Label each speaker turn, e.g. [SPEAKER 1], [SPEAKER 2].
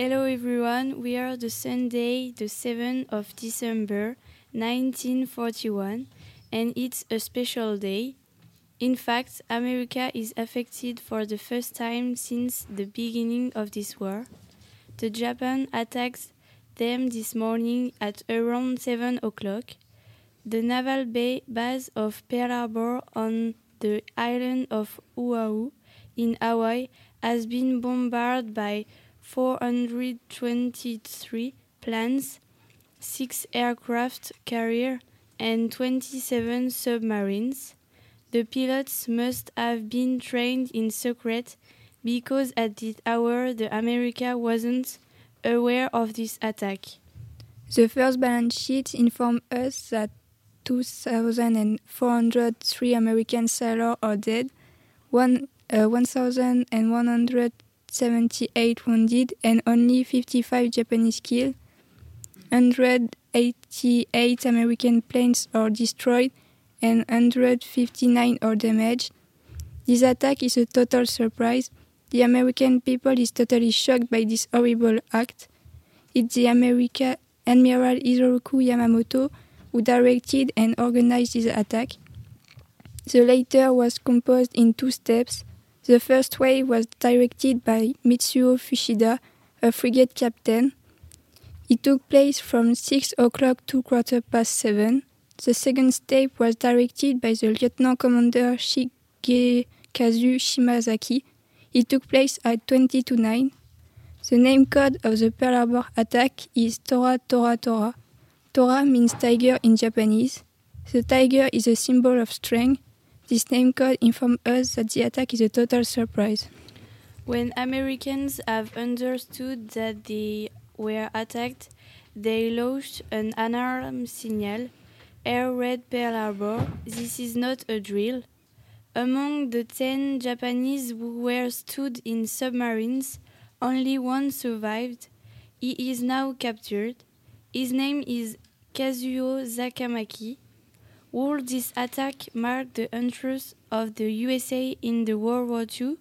[SPEAKER 1] Hello everyone, we are the Sunday, the 7th of December 1941, and it's a special day. In fact, America is affected for the first time since the beginning of this war. The Japan attacks them this morning at around 7 o'clock. The naval ba- base of Pearl Harbor on the island of Oahu in Hawaii has been bombarded by 423 planes, 6 aircraft carriers, and 27 submarines. The pilots must have been trained in secret because at this hour the America wasn't aware of this attack.
[SPEAKER 2] The first balance sheet informed us that 2,403 American sailors are dead, one, uh, 1,178 wounded, and only 55 Japanese killed. 188 American planes are destroyed and 159 are damaged. This attack is a total surprise. The American people is totally shocked by this horrible act. It's the America Admiral Isoroku Yamamoto who directed and organized this attack. The latter was composed in two steps. The first wave was directed by Mitsuo Fuchida, a frigate captain. It took place from 6 o'clock to quarter past 7. The second step was directed by the Lieutenant Commander Shigekazu Shimazaki. It took place at 20 to 9. The name code of the Pearl Harbor attack is Tora Tora Tora. Tora means tiger in Japanese. The tiger is a symbol of strength. This name code informs us that the attack is a total surprise.
[SPEAKER 1] When Americans have understood that they were attacked, they launched an alarm signal. Air Red Pearl Harbor. This is not a drill. Among the ten Japanese who were stood in submarines, only one survived. He is now captured. His name is Kazuo Sakamaki. Will this attack mark the entrance of the USA in the World War II?